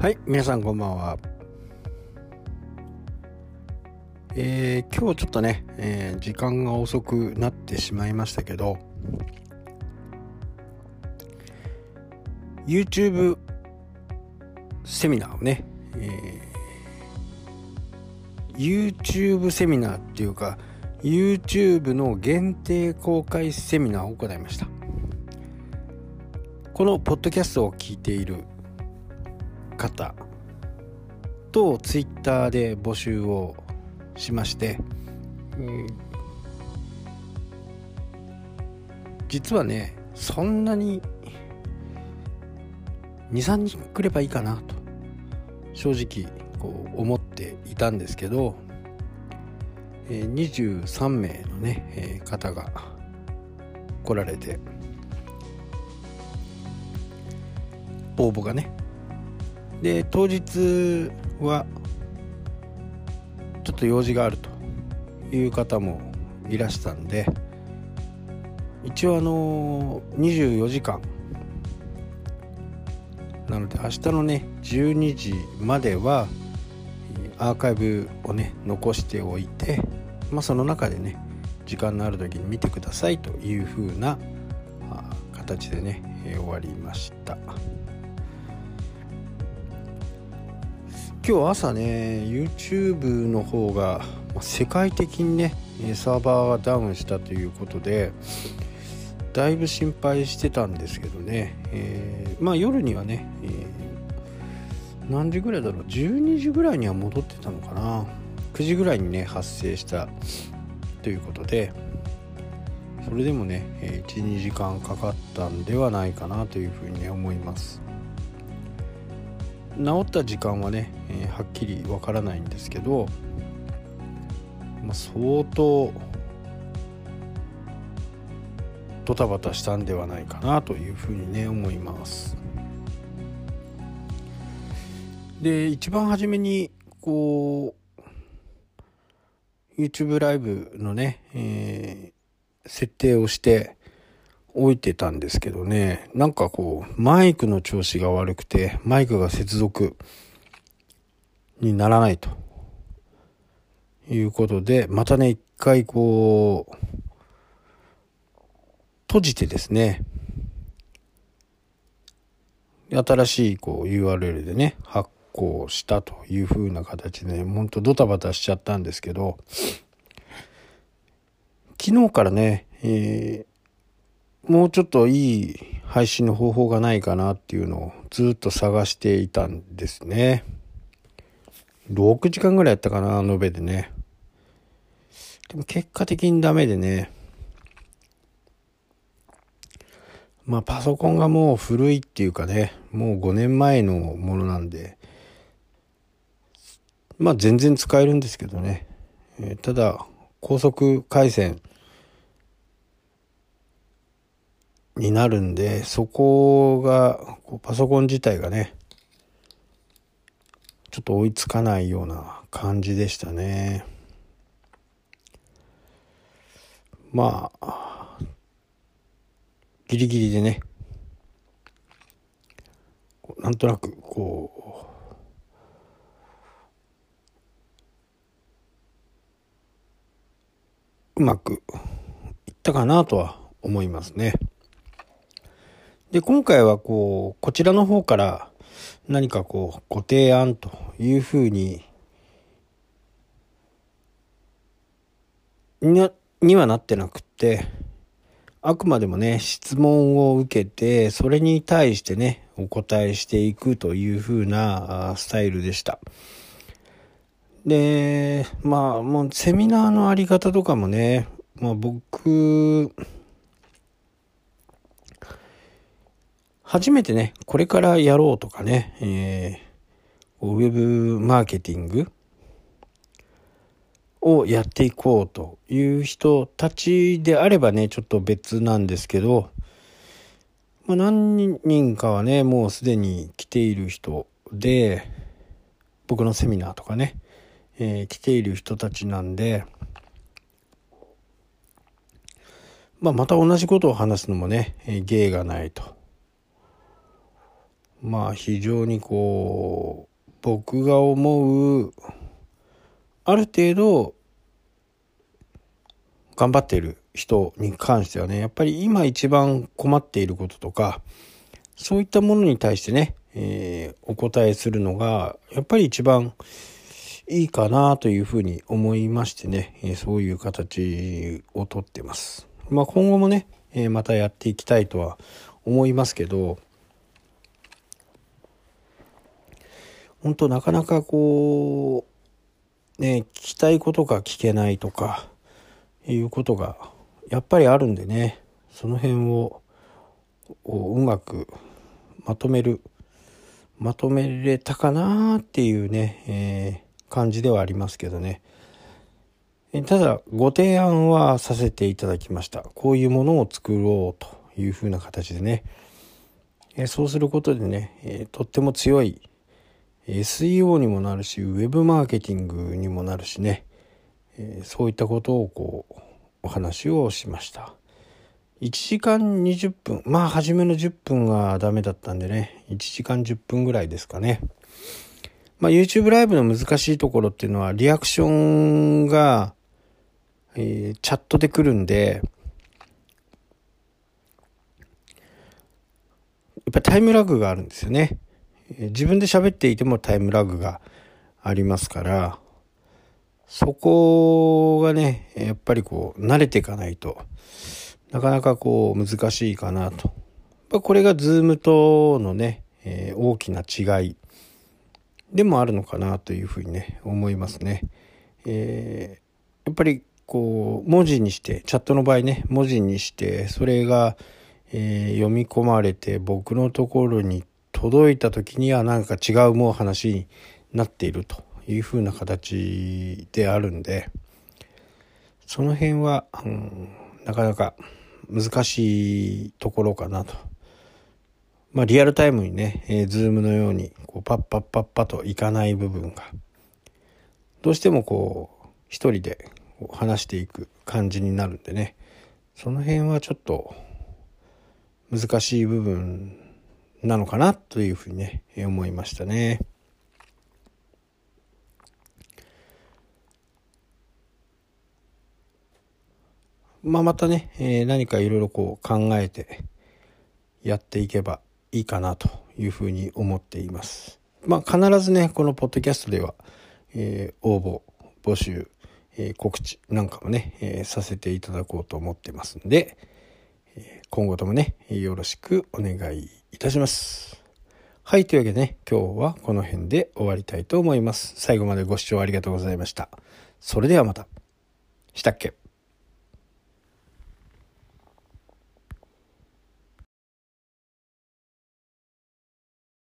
はい皆さんこんばんは。えー、今日ちょっとね、えー、時間が遅くなってしまいましたけど YouTube セミナーをね、えー、YouTube セミナーっていうか YouTube の限定公開セミナーを行いました。このポッドキャストを聞いている方と Twitter で募集をしまして、うん、実はねそんなに23人来ればいいかなと正直こう思っていたんですけど、えー、23名のね、えー、方が来られて応募がねで当日はちょっと用事があるという方もいらしたんで一応あの24時間なので明日のね12時まではアーカイブをね残しておいて、まあ、その中でね時間のある時に見てくださいという風な形でね終わりました。今日朝ね YouTube の方が世界的にねサーバーがダウンしたということでだいぶ心配してたんですけどね、えー、まあ夜にはね、えー、何時ぐらいだろう12時ぐらいには戻ってたのかな。9時ぐらいにね発生したということでそれでもね12時間かかったんではないかなというふうに、思います。治った時間はね、えー、はっきりわからないんですけど、まあ、相当ドタバタしたんではないかなというふうにね思います。で一番初めにこう YouTube ライブのね、えー、設定をして置いてたんですけどね、なんかこう、マイクの調子が悪くて、マイクが接続にならないと。いうことで、またね、一回こう、閉じてですね、新しいこう URL でね、発行したという風な形で、ね、ほんとドタバタしちゃったんですけど、昨日からね、えーもうちょっといい配信の方法がないかなっていうのをずっと探していたんですね。6時間ぐらいやったかな、延べでね。でも結果的にダメでね。まあパソコンがもう古いっていうかね、もう5年前のものなんで、まあ全然使えるんですけどね。えー、ただ、高速回線になるんで、そこが、パソコン自体がね、ちょっと追いつかないような感じでしたね。まあ、ギリギリでね、なんとなくこう、うまくいったかなとは思いますね。で、今回はこう、こちらの方から何かこう、ご提案というふうに、ににはなってなくって、あくまでもね、質問を受けて、それに対してね、お答えしていくというふうなスタイルでした。で、まあ、もうセミナーのあり方とかもね、まあ僕、初めてね、これからやろうとかね、えー、ウェブマーケティングをやっていこうという人たちであればね、ちょっと別なんですけど、まあ、何人かはね、もうすでに来ている人で、僕のセミナーとかね、えー、来ている人たちなんで、まあ、また同じことを話すのもね、え、芸がないと。まあ非常にこう僕が思うある程度頑張ってる人に関してはねやっぱり今一番困っていることとかそういったものに対してね、えー、お答えするのがやっぱり一番いいかなというふうに思いましてね、えー、そういう形をとってます。まあ今後もね、えー、またやっていきたいとは思いますけど本当なかなかこうね聞きたいことが聞けないとかいうことがやっぱりあるんでねその辺をうまくまとめるまとめれたかなっていうね、えー、感じではありますけどね。ただご提案はさせていただきました。こういうものを作ろうというふうな形でね、え、そうすることでね、え、とっても強い SEO にもなるしウェブマーケティングにもなるしね、えそういったことをこうお話をしました。1時間20分。まあ初めの10分がダメだったんでね。1時間10分ぐらいですかね。まあ YouTube ライブの難しいところっていうのはリアクションが、えー、チャットで来るんでやっぱタイムラグがあるんですよね。自分で喋っていてもタイムラグがありますからそこがね、やっぱりこう、慣れていかないと、なかなかこう、難しいかなと。これがズームとのね、え、大きな違いでもあるのかなというふうにね、思いますね。えー、やっぱりこう、文字にして、チャットの場合ね、文字にして、それが、えー、読み込まれて僕のところに届いた時にはなんか違うもう話になっているという風な形であるんでその辺は、うん、なかなか難しいところかなと。まあリアルタイムにね、えー、ズームのようにこうパッパッパッパといかない部分がどうしてもこう一人で話していく感じになるんでねその辺はちょっと難しい部分なのかなというふうにね思いましたね。まあ、またね、えー、何かいろいろこう考えてやっていけばいいかなというふうに思っています。まあ、必ずね、このポッドキャストでは、えー、応募、募集、えー、告知なんかもね、えー、させていただこうと思ってますんで、え今後ともね、よろしくお願いいたします。はい、というわけでね、今日はこの辺で終わりたいと思います。最後までご視聴ありがとうございました。それではまた。したっけ？